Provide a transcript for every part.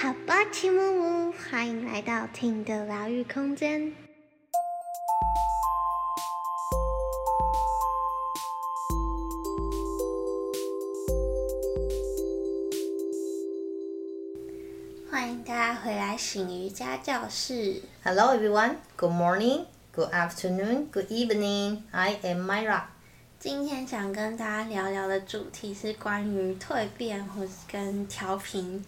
好吧，齐木木，欢迎来到听的疗愈空间。欢迎大家回来醒瑜伽教室。Hello everyone, good morning, good afternoon, good evening. I am Myra. 今天想跟大家聊聊的主题是关于蜕变或是跟调频。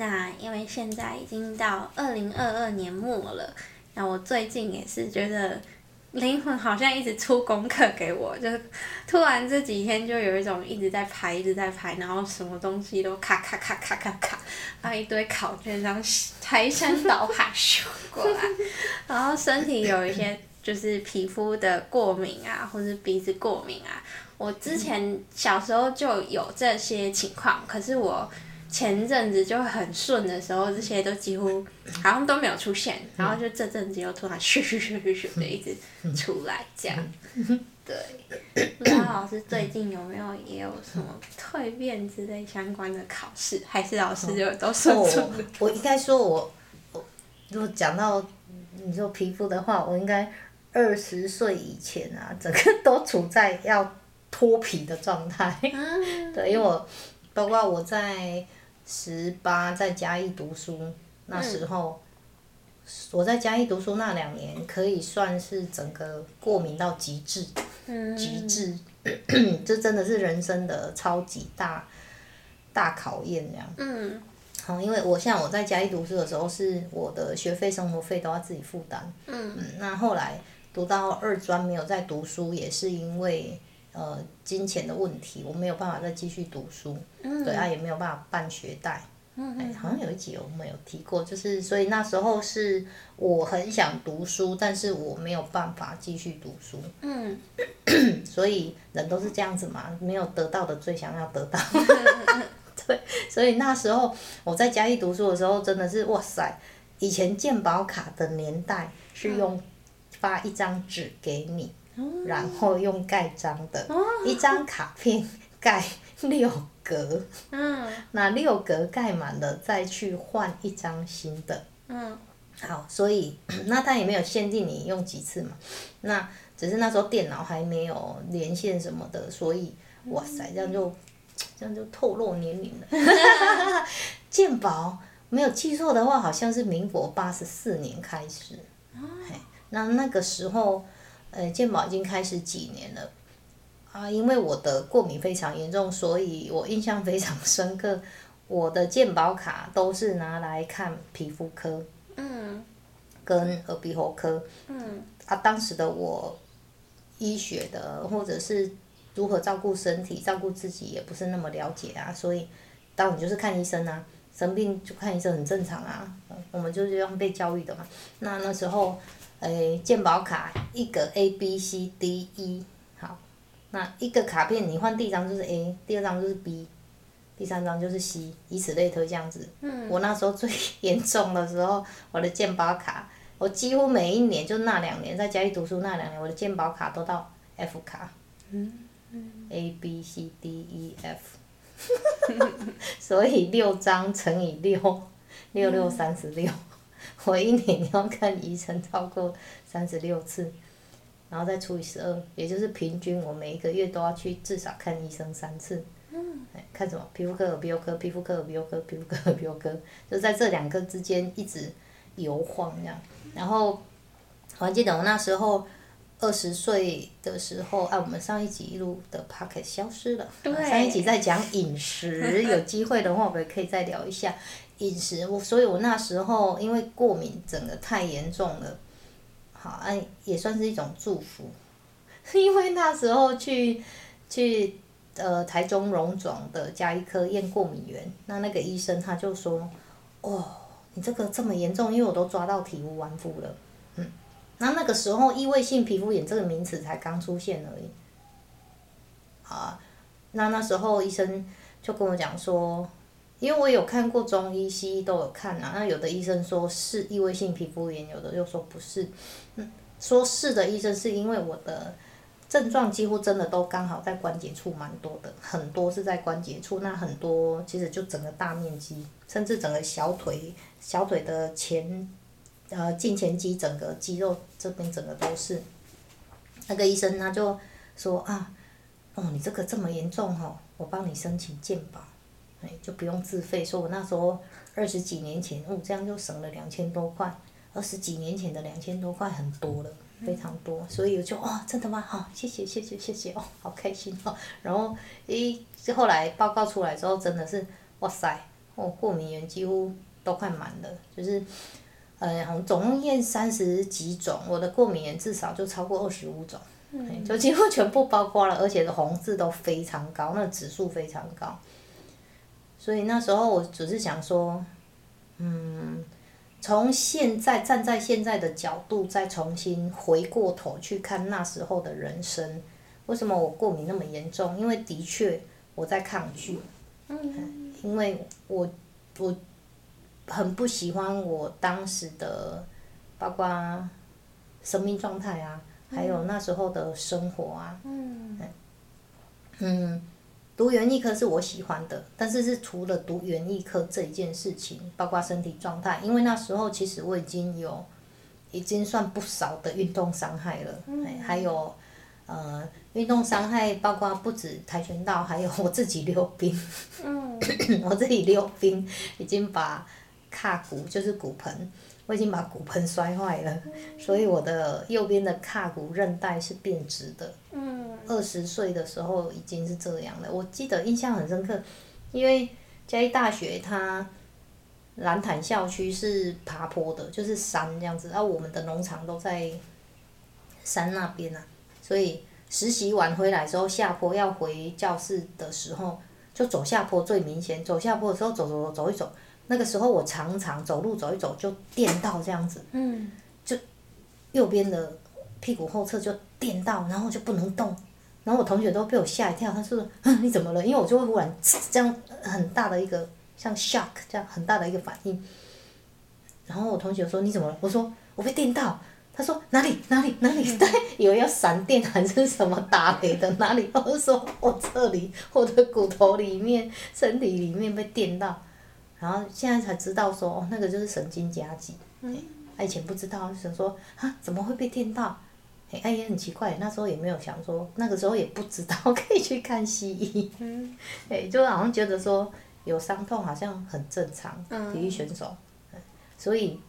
那因为现在已经到二零二二年末了，那我最近也是觉得灵魂好像一直出功课给我，就是 突然这几天就有一种一直在排，一直在排，然后什么东西都咔咔咔咔咔咔，然后一堆考卷这样排山倒海修过来，然后身体有一些。就是皮肤的过敏啊，或是鼻子过敏啊。我之前小时候就有这些情况，可是我前阵子就很顺的时候，这些都几乎 好像都没有出现，然后就这阵子又突然咻咻咻咻咻的一直出来这样。对，不知道老师最近有没有也有什么蜕变之类相关的考试，还是老师就都顺顺的？我应该说我，我如果讲到你说皮肤的话，我应该。二十岁以前啊，整个都处在要脱皮的状态。对，因为我包括我在十八在嘉义读书那时候，我在嘉义读书那两年，可以算是整个过敏到极致，极致，这真的是人生的超级大大考验这样。嗯。好，因为我像我在嘉义读书的时候，是我的学费、生活费都要自己负担。嗯。嗯，那后来。读到二专没有再读书，也是因为呃金钱的问题，我没有办法再继续读书，对啊也没有办法办学贷，哎好像有一集我们有提过，就是所以那时候是我很想读书，但是我没有办法继续读书，嗯，所以人都是这样子嘛，没有得到的最想要得到，对，所以那时候我在嘉义读书的时候，真的是哇塞，以前健保卡的年代是用。发一张纸给你，然后用盖章的，一张卡片盖六格，那六格盖满了再去换一张新的。嗯。好，所以那它也没有限定你用几次嘛，那只是那时候电脑还没有连线什么的，所以哇塞，这样就这样就透露年龄了。鉴宝没有记错的话，好像是民国八十四年开始。那那个时候，呃，健保已经开始几年了，啊，因为我的过敏非常严重，所以我印象非常深刻。我的健保卡都是拿来看皮肤科，嗯，跟耳鼻喉科，嗯，啊，当时的我，医学的或者是如何照顾身体、照顾自己也不是那么了解啊，所以，当你就是看医生啊，生病就看医生很正常啊，我们就是这样被教育的嘛。那那时候。诶，健保卡一个 A B C D E，好，那一个卡片你换第一张就是 A，第二张就是 B，第三张就是 C，以此类推这样子。嗯。我那时候最 严重的时候，我的健保卡，我几乎每一年就那两年在家里读书那两年，我的健保卡都到 F 卡。嗯。A B C D E F，所以六张乘以六，六六三十六。我一年要看医生超过三十六次，然后再除以十二，也就是平均我每一个月都要去至少看医生三次。嗯。看什么？皮肤科、耳鼻喉科、皮肤科、耳鼻喉科、皮肤科、耳鼻喉科，就在这两个之间一直游晃这样。然后我还记得我那时候二十岁的时候，啊，我们上一集录的 p o c k e t 消失了。对。上一集在讲饮食，有机会的话我们可以再聊一下。饮食，我所以，我那时候因为过敏，整个太严重了，好，哎，也算是一种祝福，因为那时候去去呃台中荣总的加医科验过敏源，那那个医生他就说，哦，你这个这么严重，因为我都抓到体无完肤了，嗯，那那个时候异位性皮肤炎这个名词才刚出现而已，啊，那那时候医生就跟我讲说。因为我有看过中医、西医都有看啊，那有的医生说是异位性皮肤炎，有的又说不是。嗯，说是的医生是因为我的症状几乎真的都刚好在关节处蛮多的，很多是在关节处，那很多其实就整个大面积，甚至整个小腿小腿的前呃胫前肌整个肌肉这边整个都是。那个医生他就说啊，哦你这个这么严重哦，我帮你申请健保，哎就不用自费。说我那时候二十几年前，哦这样就省了两千多块，二十几年前的两千多块很多了，非常多。所以我就哦真的吗？好谢谢谢谢谢谢哦，好开心哦。然后诶后来报告出来之后，真的是哇塞，我过敏源几乎都快满了，就是。呃，总共验三十几种，我的过敏源至少就超过二十五种，就几乎全部包括了，而且红字都非常高，那指数非常高。所以那时候我只是想说，嗯，从现在站在现在的角度再重新回过头去看那时候的人生，为什么我过敏那么严重？因为的确我在抗拒，嗯因为我我。很不喜欢我当时的，包括生命状态啊，还有那时候的生活啊。嗯。嗯，读园艺科是我喜欢的，但是是除了读园艺科这一件事情，包括身体状态，因为那时候其实我已经有，已经算不少的运动伤害了。嗯。还有，呃，运动伤害包括不止跆拳道，还有我自己溜冰。嗯。我自己溜冰已经把。胯骨就是骨盆，我已经把骨盆摔坏了，所以我的右边的胯骨韧带是变直的。嗯。二十岁的时候已经是这样了，我记得印象很深刻，因为嘉义大学它蓝潭校区是爬坡的，就是山这样子，然后我们的农场都在山那边啊，所以实习完回来之后下坡要回教室的时候，就走下坡最明显，走下坡的时候走走走走一走。那个时候我常常走路走一走就电到这样子，就右边的屁股后侧就电到，然后就不能动，然后我同学都被我吓一跳，他说：“你怎么了？”因为我就会忽然这样很大的一个像 shock 这样很大的一个反应，然后我同学说：“你怎么了？”我说：“我被电到。”他说：“哪里哪里哪里？对，以为要闪电还是什么打雷的哪里？”我说：“我这里我的骨头里面身体里面被电到。”然后现在才知道说，哦，那个就是神经夹击。嗯。以前不知道，想说啊，怎么会被电到？哎，也很奇怪，那时候也没有想说，那个时候也不知道 可以去看西医。嗯。哎，就好像觉得说有伤痛好像很正常，体育选手。嗯所以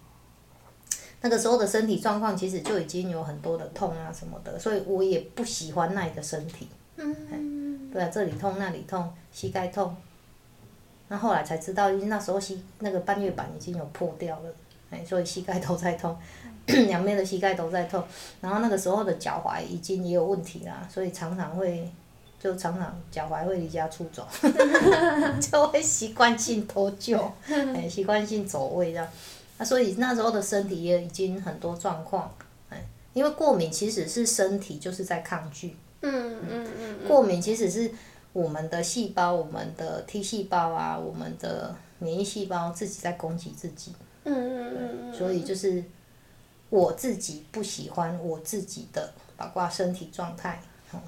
那个时候的身体状况其实就已经有很多的痛啊什么的，所以我也不喜欢那一个身体。嗯。对啊，这里痛那里痛，膝盖痛。那后来才知道，因为那时候膝那个半月板已经有破掉了，哎，所以膝盖都在痛，两边的膝盖都在痛。然后那个时候的脚踝已经也有问题啦，所以常常会，就常常脚踝会离家出走，就会习惯性脱臼，哎，习惯性走位这样。那所以那时候的身体也已经很多状况，哎，因为过敏其实是身体就是在抗拒。嗯嗯嗯。过敏其实是。我们的细胞，我们的 T 细胞啊，我们的免疫细胞自己在攻击自己。嗯嗯嗯所以就是我自己不喜欢我自己的，包括身体状态，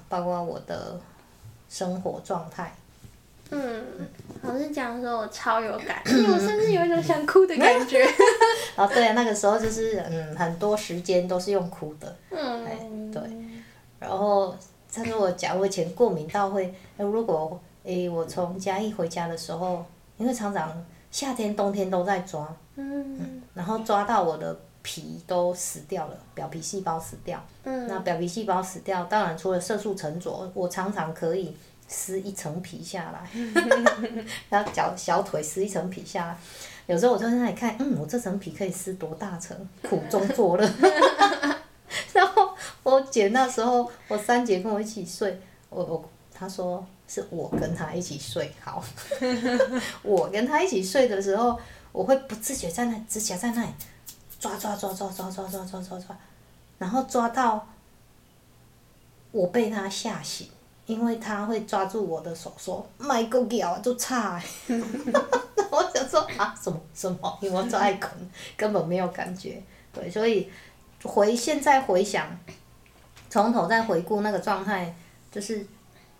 包括我的生活状态。嗯，老师讲的时候我超有感，我甚至有一种想哭的感觉。哦，对啊，那个时候就是嗯，很多时间都是用哭的。嗯。对，然后。他说我假如以前过敏到会，如果诶我从嘉义回家的时候，因为常常夏天冬天都在抓，嗯，然后抓到我的皮都死掉了，表皮细胞死掉，嗯，那表皮细胞死掉，当然除了色素沉着，我常常可以撕一层皮下来，然后脚小腿撕一层皮下来，有时候我就在那里看，嗯，我这层皮可以撕多大层，苦中作乐。然后我姐那时候，我三姐跟我一起睡，我我她说是我跟她一起睡好，我跟她一起睡的时候，我会不自觉在那指甲在那里抓抓抓抓抓抓抓抓抓抓，然后抓到我被她吓醒，因为她会抓住我的手说卖够脚就差，我想说啊什么什么，因为我抓一捆根本没有感觉，对，所以。回现在回想，从头再回顾那个状态，就是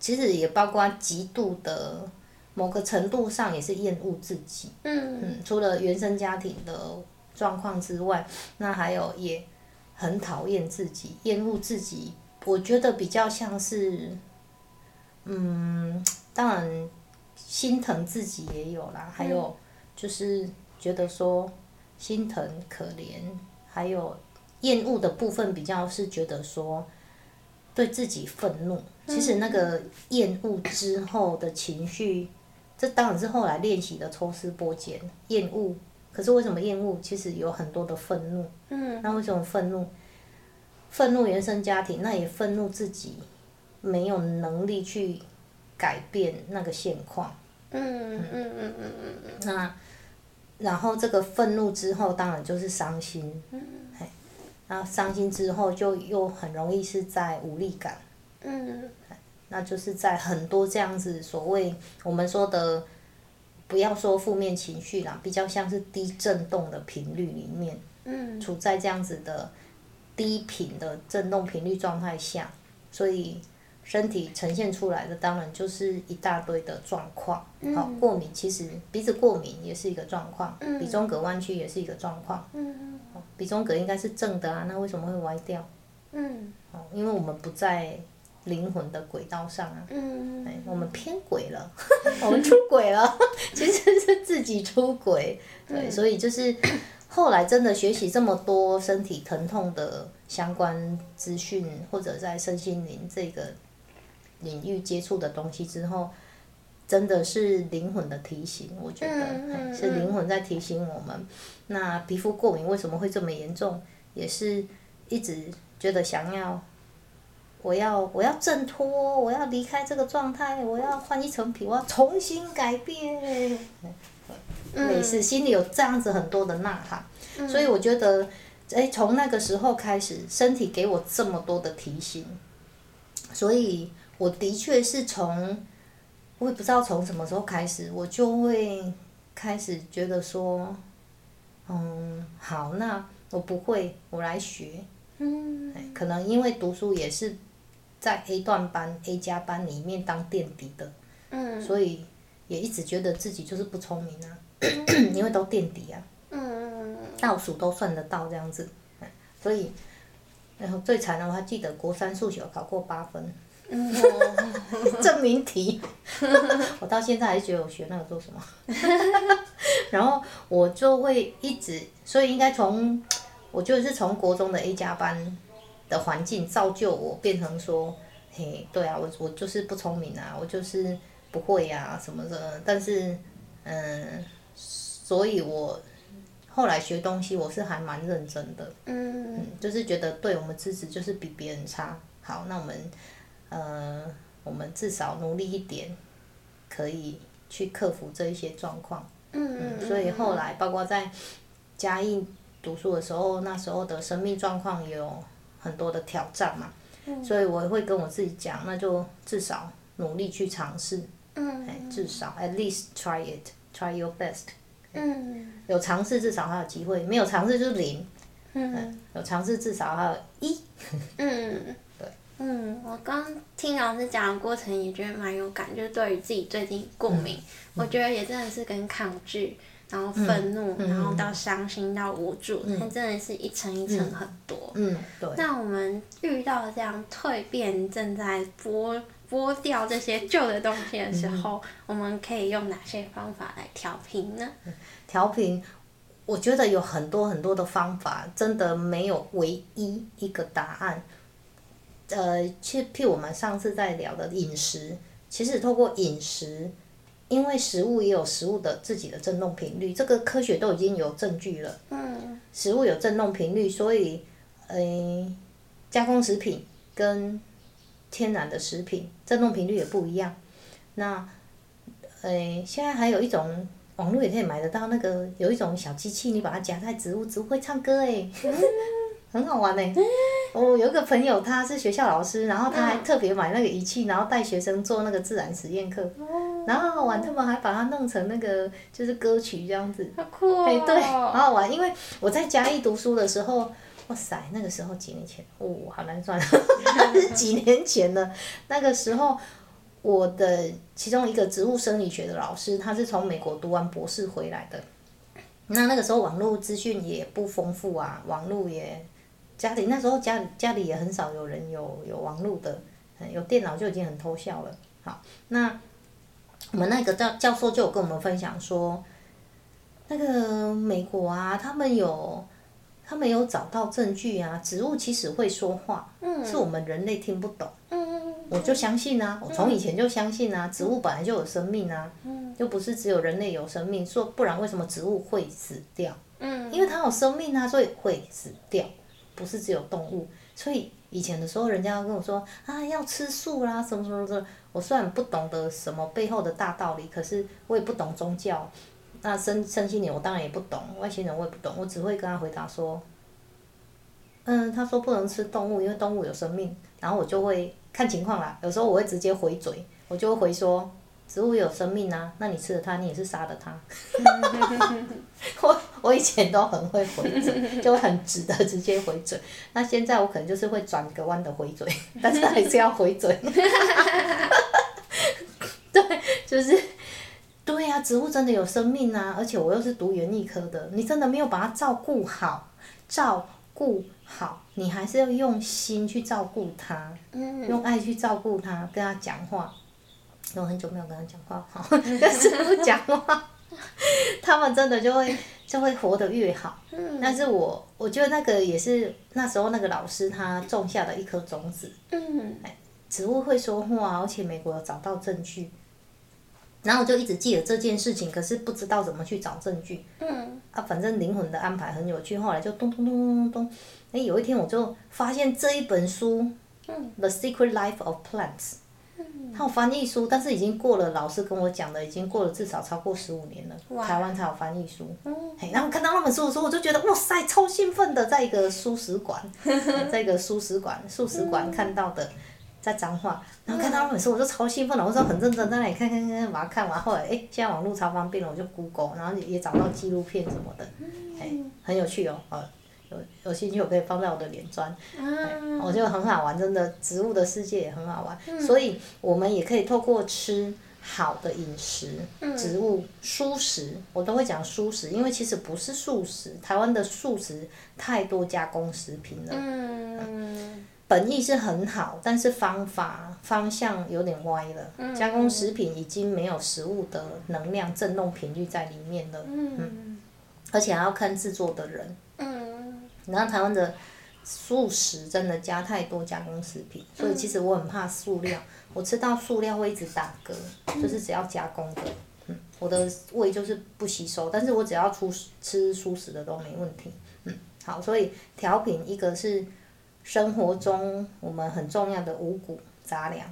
其实也包括极度的某个程度上也是厌恶自己。嗯嗯，除了原生家庭的状况之外，那还有也很讨厌自己，厌恶自己。我觉得比较像是，嗯，当然心疼自己也有啦，还有就是觉得说心疼、可怜，还有厌恶的部分比较是觉得说对自己愤怒。其实那个厌恶之后的情绪，这当然是后来练习的抽丝剥茧。厌恶，可是为什么厌恶？其实有很多的愤怒。嗯那为什么愤怒？愤怒原生家庭，那也愤怒自己没有能力去改变那个现况。嗯嗯嗯嗯嗯那然后这个愤怒之后，当然就是伤心。嘿然后伤心之后，就又很容易是在无力感。嗯那就是在很多这样子所谓我们说的，不要说负面情绪啦，比较像是低震动的频率里面，嗯处在这样子的低频的震动频率状态下，所以身体呈现出来的当然就是一大堆的状况。好，过敏其实鼻子过敏也是一个状况，鼻中隔弯曲也是一个状况。嗯鼻中隔应该是正的啊，那为什么会歪掉？嗯哦，因为我们不在灵魂的轨道上啊。嗯哎，我们偏轨了，我们出轨了，其实是自己出轨。对，所以就是后来真的学习这么多身体疼痛的相关资讯，或者在身心灵这个领域接触的东西之后，真的是灵魂的提醒，我觉得、是灵魂在提醒我们。那皮肤过敏为什么会这么严重？也是一直觉得想要我要我要挣脱，我要离开这个状态，我要换一层皮，我要重新改变。每次心里有这样子很多的呐喊，所以我觉得，哎，从那个时候开始，身体给我这么多的提醒，所以我的确是从，我也不知道从什么时候开始，我就会开始觉得说，嗯，好，那我不会，我来学。嗯。哎可能因为读书也是在 A 段班、A 加班里面当垫底的，嗯。所以也一直觉得自己就是不聪明啊，因为都垫底啊，嗯倒数都算得到这样子，哎所以，然后最惨的我还记得国三数学考过八分，嗯 证明题，我到现在还是觉得我学那个做什么，然后我就会一直，所以应该从，我觉得是从国中的 A 加班的环境造就我变成说，嘿，对啊，我我就是不聪明啊，我就是不会呀、什么的，但是，嗯，所以我后来学东西我是还蛮认真的，嗯。嗯，就是觉得对我们自己就是比别人差。好，那我们呃，我们至少努力一点，可以去克服这一些状况。嗯所以后来包括在嘉义读书的时候，那时候的生命状况也有很多的挑战嘛，所以我会跟我自己讲，那就至少努力去尝试，嗯哎，至少 at least try it，try your best。嗯有尝试至少还有机会，没有尝试就是零。嗯有尝试至少还有一。嗯，对，嗯，我刚听老师讲的过程也觉得蛮有感，就是对于自己最近过敏，我觉得也真的是跟抗拒，然后愤怒，然后到伤心到无助，它真的是一层一层很多。嗯，对。那我们遇到这样蜕变正在剥剥掉这些旧的东西的时候，我们可以用哪些方法来调频呢？调频，我觉得有很多很多的方法，真的没有唯一一个答案。呃，其实譬如我们上次在聊的饮食，其实透过饮食，因为食物也有食物的自己的振动频率，这个科学都已经有证据了。嗯食物有振动频率，所以，呃，加工食品跟天然的食品振动频率也不一样。那，呃，现在还有一种网络也可以买得到，那个有一种小机器，你把它夹在植物，植物会唱歌诶，很好玩呢。我有一个朋友，他是学校老师，然后他还特别买那个仪器，然后带学生做那个自然实验课，然后好玩，他们还把它弄成那个就是歌曲这样子。好酷哦！哎，对，好好玩。因为我在嘉义读书的时候，哇塞，那个时候几年前，哦，好难算，几年前了。那个时候，我的其中一个植物生理学的老师，他是从美国读完博士回来的。那那个时候网络资讯也不丰富啊，网络也家里那时候家家里也很少有人有有网络的，有电脑就已经很偷笑了。好，那我们那个教教授就有跟我们分享说，那个美国啊，他们有。他们有找到证据啊，植物其实会说话，是我们人类听不懂。嗯我就相信啊，我从以前就相信啊，植物本来就有生命啊，又不是只有人类有生命，说不然为什么植物会死掉？因为它有生命啊，所以会死掉，不是只有动物。所以以前的时候，人家跟我说啊，要吃素啦，什么什么什么。我虽然不懂得什么背后的大道理，可是我也不懂宗教。那生生心理我当然也不懂，外星人我也不懂，我只会跟他回答说，嗯，他说不能吃动物，因为动物有生命，然后我就会看情况啦，有时候我会直接回嘴，我就会回说，植物有生命啊，那你吃了它，你也是杀了它。我我以前都很会回嘴，就很直的直接回嘴，那现在我可能就是会转个弯的回嘴，但是还是要回嘴。对，就是。对呀，植物真的有生命啊！而且我又是读园艺科的，你真的没有把它照顾好，照顾好，你还是要用心去照顾它，用爱去照顾它，跟它讲话。我很久没有跟他讲话，哈，跟植物讲话，他们真的就会就会活得越好。但是我我觉得那个也是那时候那个老师他种下的一颗种子。嗯，植物会说话，而且美国有找到证据。然后我就一直记得这件事情，可是不知道怎么去找证据。嗯。啊，反正灵魂的安排很有趣，后来就咚咚咚咚咚咚。哎，有一天我就发现这一本书，《The Secret Life of Plants》。嗯。它有翻译书，但是已经过了老师跟我讲的，已经过了至少超过十五年了。台湾才有翻译书。嗯。然后看到那本书的时候，我就觉得哇塞，超兴奋的，在一个书史馆，在一个书史馆、素食馆看到的。在脏话，然后看到那本书，我就超兴奋了。我说很认真在那里看看看，把它看完。后来，哎，现在网络超方便了，我就 Google，然后也找到纪录片什么的，哎，很有趣哦。呃，有有兴趣我可以放在我的脸砖，我觉得很好玩，真的，植物的世界也很好玩。所以，我们也可以透过吃好的饮食，植物蔬食，我都会讲蔬食，因为其实不是素食，台湾的素食太多加工食品了。嗯。本意是很好，但是方法方向有点歪了。加工食品已经没有食物的能量振动频率在里面了。嗯。而且还要看制作的人。嗯。然后台湾的素食真的加太多加工食品，所以其实我很怕塑料。我吃到塑料会一直打嗝，就是只要加工的，嗯，我的胃就是不吸收。但是我只要出吃素食的都没问题。嗯。好，所以调品一个是。生活中我们很重要的五谷杂粮，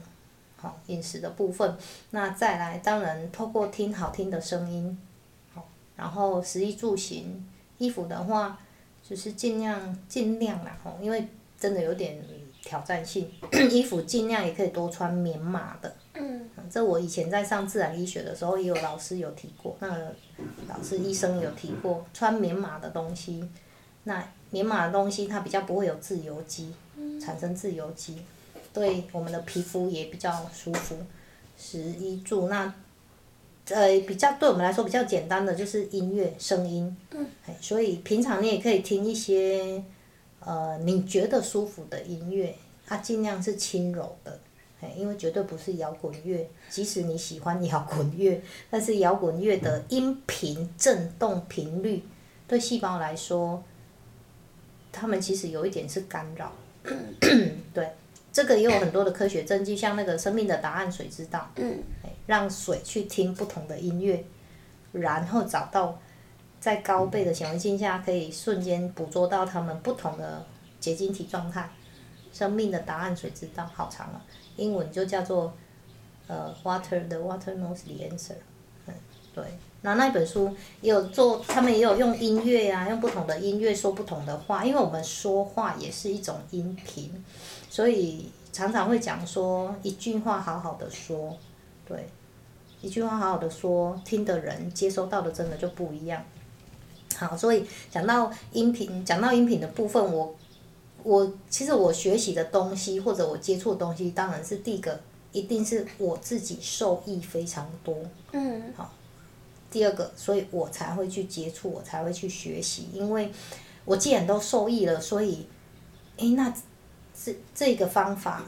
好饮食的部分。那再来，当然透过听好听的声音，好，然后食衣住行，衣服的话，就是尽量尽量啦，吼，因为真的有点挑战性，衣服尽量也可以多穿棉麻的。嗯。这我以前在上自然医学的时候，也有老师有提过，那个老师医生有提过，穿棉麻的东西，那。棉麻的东西，它比较不会有自由基，产生自由基，对我们的皮肤也比较舒服。十一住那，呃，比较对我们来说比较简单的就是音乐声音，所以平常你也可以听一些，呃，你觉得舒服的音乐，它尽量是轻柔的，因为绝对不是摇滚乐。即使你喜欢摇滚乐，但是摇滚乐的音频振动频率，对细胞来说。他们其实有一点是干扰，对，这个也有很多的科学证据，像那个《生命的答案》，水知道，嗯让水去听不同的音乐，然后找到在高倍的显微镜下可以瞬间捕捉到它们不同的结晶体状态。《生命的答案》，水知道，好长啊，英文就叫做呃，Water the Water knows the answer，嗯，对。那那本书也有做，他们也有用音乐呀，用不同的音乐说不同的话，因为我们说话也是一种音频，所以常常会讲说一句话好好的说，对，一句话好好的说，听的人接收到的真的就不一样。好，所以讲到音频，讲到音频的部分，我我其实我学习的东西或者我接触的东西，当然是第一个，一定是我自己受益非常多。嗯。好，第二个，所以我才会去接触，我才会去学习，因为我既然都受益了，所以，诶，那这这个方法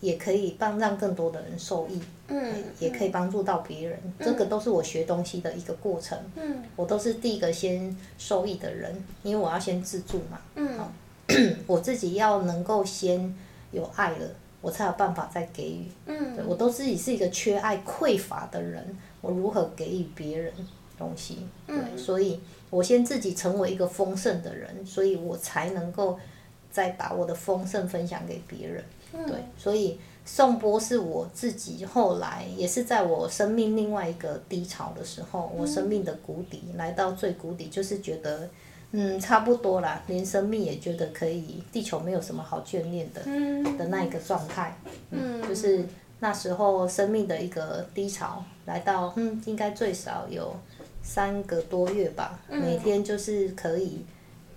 也可以帮让更多的人受益。嗯。也可以帮助到别人，这个都是我学东西的一个过程。嗯。我都是第一个先受益的人，因为我要先自助嘛。嗯。我自己要能够先有爱了，我才有办法再给予。嗯，我都自己是一个缺爱匮乏的人，我如何给予别人东西？对，所以我先自己成为一个丰盛的人，所以我才能够再把我的丰盛分享给别人。对，所以颂钵是我自己后来也是在我生命另外一个低潮的时候，我生命的谷底来到最谷底，就是觉得。嗯，差不多啦，连生命也觉得可以，地球没有什么好眷恋的的那一个状态，嗯，就是那时候生命的一个低潮来到，嗯，应该最少有三个多月吧，每天就是可以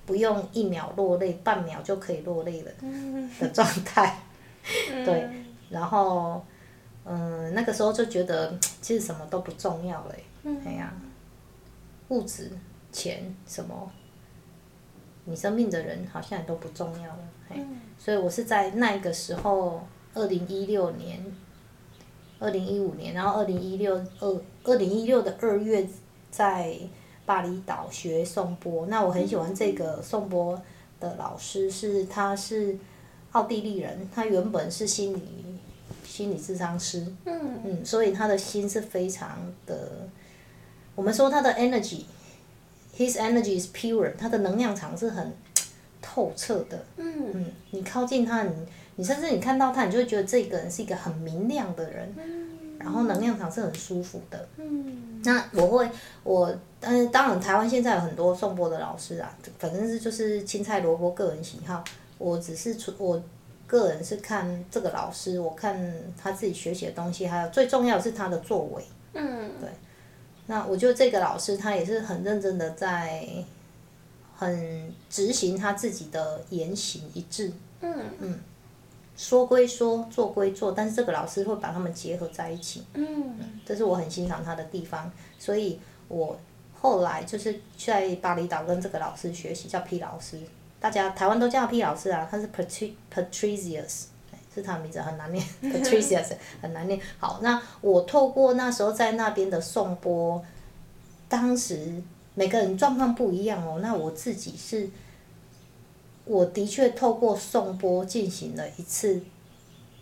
不用一秒落泪，半秒就可以落泪了的状态，对，然后嗯，那个时候就觉得其实什么都不重要了，哎呀，物质、钱什么。你生命的人好像也都不重要了，嘿，所以我是在那个时候，二零一六年，二零一五年，然后二零一六二二零一六的二月，在巴厘岛学颂钵。那我很喜欢这个颂钵的老师，是他是奥地利人，他原本是心理心理智商师，嗯，嗯，所以他的心是非常的，我们说他的 energy。His energy is pure，他的能量场是很透彻的。嗯。嗯，你靠近他，你你甚至你看到他，你就会觉得这个人是一个很明亮的人。嗯。然后能量场是很舒服的。嗯。那我会，我，但是当然台湾现在有很多颂钵的老师啊，反正是就是青菜萝卜个人喜好。我只是出我个人是看这个老师，我看他自己学习的东西，还有最重要是他的作为。嗯。对。那我觉得这个老师他也是很认真的在，很执行他自己的言行一致。嗯。嗯。说归说，做归做，但是这个老师会把他们结合在一起。嗯。这是我很欣赏他的地方，所以我后来就是在巴厘岛跟这个老师学习，叫 P 老师，大家台湾都叫 P 老师啊，他是 Patricius。是他的名字很难念，Patricia 很难念。好，那我透过那时候在那边的颂钵，当时每个人状况不一样哦。那我自己是，我的确透过颂钵进行了一次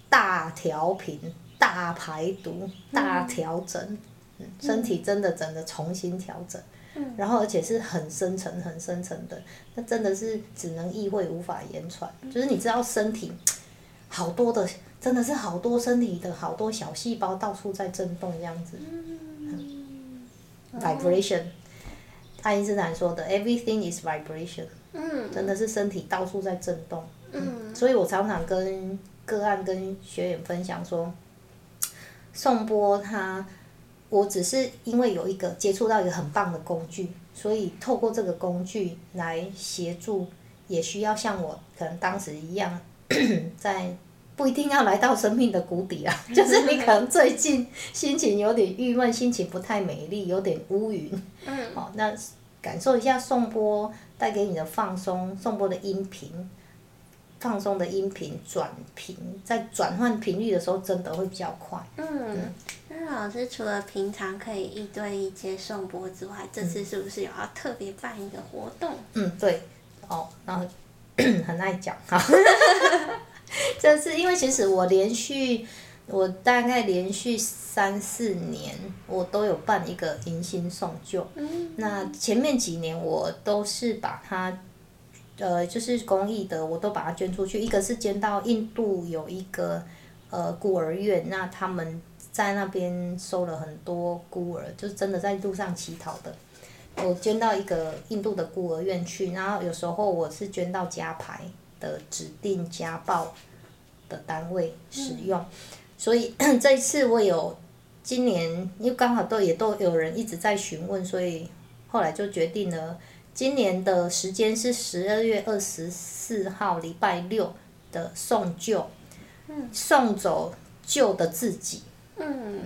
大调频、大排毒、大调整，身体真的整的重新调整。然后而且是很深层、很深层的，那真的是只能意会无法言传。就是你知道身体。好多的，真的是好多身体的好多小细胞到处在震动这样子，vibration。爱因斯坦说的 “everything is vibration”，真的是身体到处在震动。嗯所以我常常跟个案、跟学员分享说，宋波他，我只是因为有一个接触到一个很棒的工具，所以透过这个工具来协助，也需要像我可能当时一样。在不一定要来到生命的谷底啊，就是你可能最近心情有点郁闷，心情不太美丽，有点乌云。嗯。好，那感受一下颂钵带给你的放松，颂钵的音频，放松的音频转频，在转换频率的时候，真的会比较快。嗯。那老师除了平常可以一对一接颂钵之外，这次是不是有要特别办一个活动？嗯，对。哦，然后。很爱讲哈，这次因为其实我连续，我大概连续三四年，我都有办一个迎新送旧。嗯那前面几年我都是把它，呃，就是公益的，我都把它捐出去。一个是捐到印度有一个呃孤儿院，那他们在那边收了很多孤儿，就是真的在路上乞讨的。我捐到一个印度的孤儿院去，然后有时候我是捐到家牌的指定家暴的单位使用，所以 这一次我有今年因为刚好都也都有人一直在询问，所以后来就决定了今年的时间是十二月二十四号礼拜六的送旧，送走旧的自己。嗯，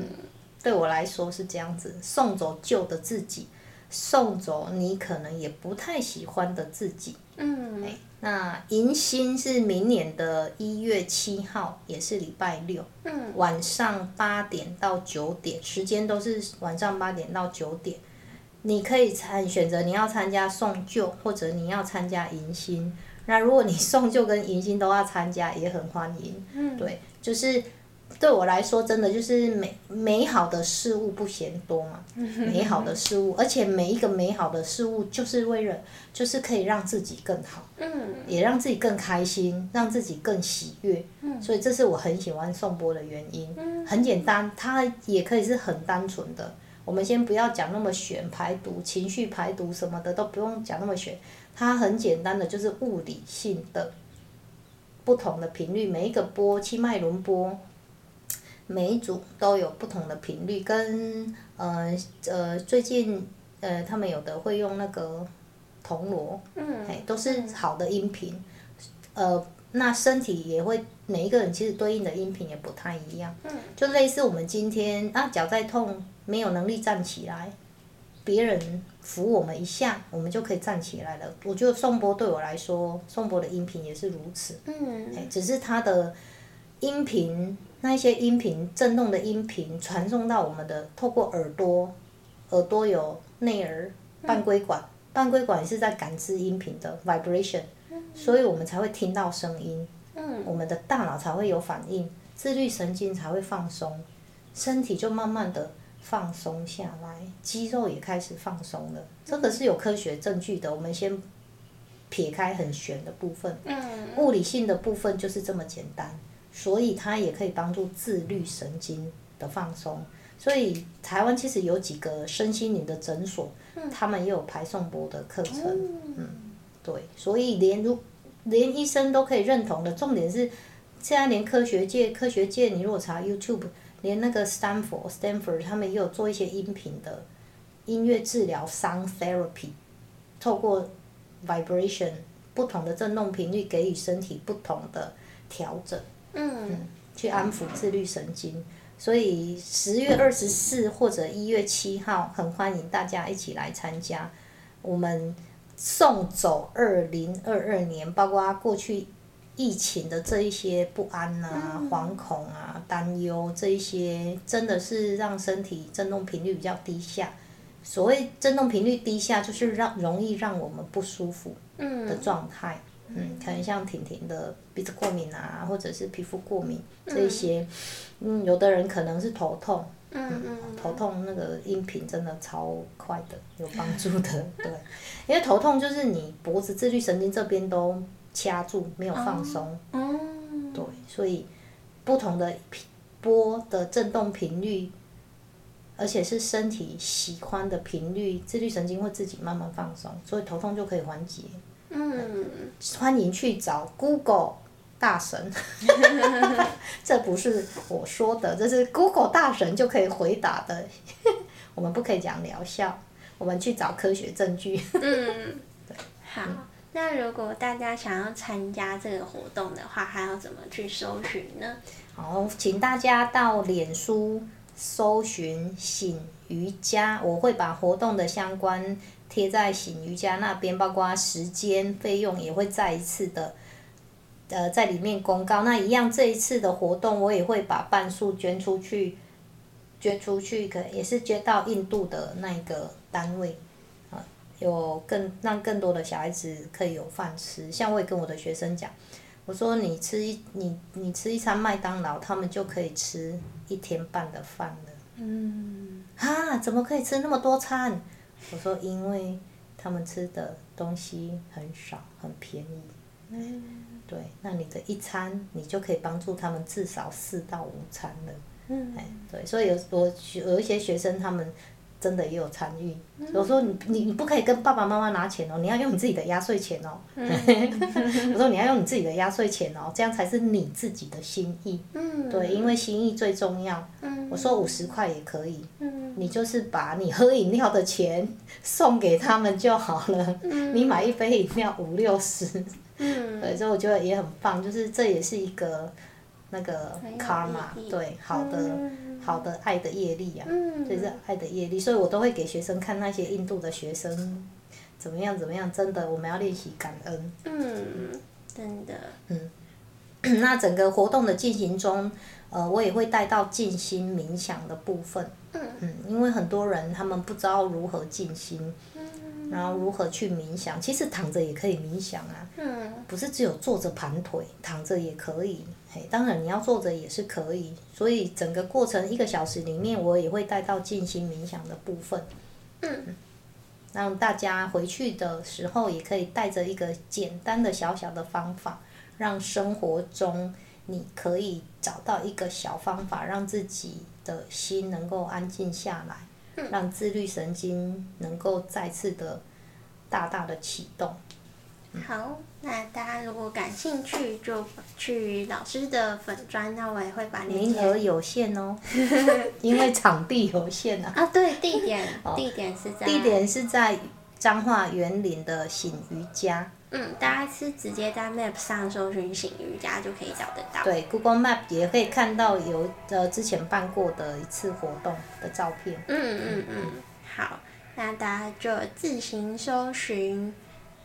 对我来说是这样子，送走旧的自己，送走你可能也不太喜欢的自己。嗯，那迎新是明年的一月七号，也是礼拜六，嗯晚上八点到九点，时间都是晚上八点到九点。你可以参选择你要参加送旧，或者你要参加迎新。那如果你送旧跟迎新都要参加，也很欢迎。嗯，对，就是。对我来说，真的就是美美好的事物不嫌多嘛，美好的事物，而且每一个美好的事物，就是为了，就是可以让自己更好，也让自己更开心，让自己更喜悦，所以这是我很喜欢颂钵的原因。很简单，它也可以是很单纯的。我们先不要讲那么玄，排毒、情绪排毒什么的都不用讲那么玄，它很简单的，就是物理性的不同的频率，每一个波，七脉轮波。每一组都有不同的频率，跟呃呃最近呃他们有的会用那个铜锣，哎都是好的音频，呃那身体也会每一个人其实对应的音频也不太一样，就类似我们今天啊脚在痛没有能力站起来，别人扶我们一下，我们就可以站起来了。我觉得宋波对我来说，宋波的音频也是如此，哎只是他的音频。那一些音频震动的音频传送到我们的，透过耳朵，耳朵有内耳半规管，半规管是在感知音频的 vibration，所以我们才会听到声音，我们的大脑才会有反应，自律神经才会放松，身体就慢慢的放松下来，肌肉也开始放松了，这个是有科学证据的。我们先撇开很玄的部分，物理性的部分就是这么简单。所以它也可以帮助自律神经的放松。所以台湾其实有几个身心灵的诊所，他们也有排送波的课程。嗯，对，所以连如连医生都可以认同的。重点是，现在连科学界科学界，你如果查 YouTube，连那个 Stanford Stanford 他们也有做一些音频的音乐治疗 Sound Therapy，透过 vibration 不同的振动频率，给予身体不同的调整。嗯，去安抚自律神经，所以十月二十四或者一月七号，很欢迎大家一起来参加。我们送走二零二二年，包括过去疫情的这一些不安啊、惶恐啊、担忧，这一些真的是让身体振动频率比较低下。所谓振动频率低下，就是让容易让我们不舒服的状态。嗯，可能像婷婷的鼻子过敏啊，或者是皮肤过敏这一些，嗯，有的人可能是头痛，嗯嗯，头痛那个音频真的超快的，有帮助的，对，因为头痛就是你脖子自律神经这边都掐住，没有放松，嗯，对，所以不同的波的震动频率，而且是身体喜欢的频率，自律神经会自己慢慢放松，所以头痛就可以缓解。嗯，欢迎去找 Google 大神，这不是我说的，这是 Google 大神就可以回答的。我们不可以讲疗效，我们去找科学证据。嗯，好，那如果大家想要参加这个活动的话，还要怎么去搜寻呢？好，请大家到脸书搜寻“醒瑜伽”，我会把活动的相关。贴在醒瑜伽那边，包括时间、费用也会再一次的，呃，在里面公告。那一样，这一次的活动我也会把半数捐出去，捐出去可也是捐到印度的那一个单位，啊，有更让更多的小孩子可以有饭吃。像我也跟我的学生讲，我说你吃一你你吃一餐麦当劳，他们就可以吃一天半的饭了。嗯。啊，怎么可以吃那么多餐？我说，因为他们吃的东西很少，很便宜。嗯。对，那你的一餐，你就可以帮助他们至少四到五餐了。嗯。哎，对，所以有我有一些学生，他们真的也有参与。我说你你你不可以跟爸爸妈妈拿钱哦，你要用你自己的压岁钱哦。我说你要用你自己的压岁钱哦，这样才是你自己的心意。嗯对，因为心意最重要。嗯我说五十块也可以，你就是把你喝饮料的钱送给他们就好了。你买一杯饮料五六十，对，所以我觉得也很棒，就是这也是一个那个 karma，对，好的。好的爱的业力呀，这是爱的业力，所以我都会给学生看那些印度的学生怎么样怎么样，真的我们要练习感恩。嗯，真的。嗯，那整个活动的进行中，呃，我也会带到静心冥想的部分。嗯。嗯，因为很多人他们不知道如何静心。然后如何去冥想？其实躺着也可以冥想啊，不是只有坐着盘腿，躺着也可以。嘿，当然你要坐着也是可以。所以整个过程一个小时里面，我也会带到静心冥想的部分，让大家回去的时候也可以带着一个简单的小小的方法，让生活中你可以找到一个小方法，让自己的心能够安静下来。让自律神经能够再次的大大的启动。好，那大家如果感兴趣，就去老师的粉砖，那我也会把名额有限哦，因为场地有限啊。啊，对，地点地点是在地点是在彰化园林的醒瑜伽。嗯，大家是直接在 Map 上搜寻醒瑜伽就可以找得到。对，Google Map 也可以看到有呃之前办过的一次活动的照片。嗯嗯嗯，好，那大家就自行搜寻。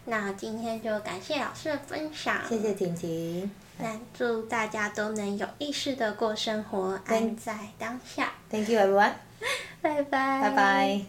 那今天就感谢老师的分享。谢谢婷婷。那祝大家都能有意识的过生活，安在当下。Thank you everyone。拜拜。拜拜。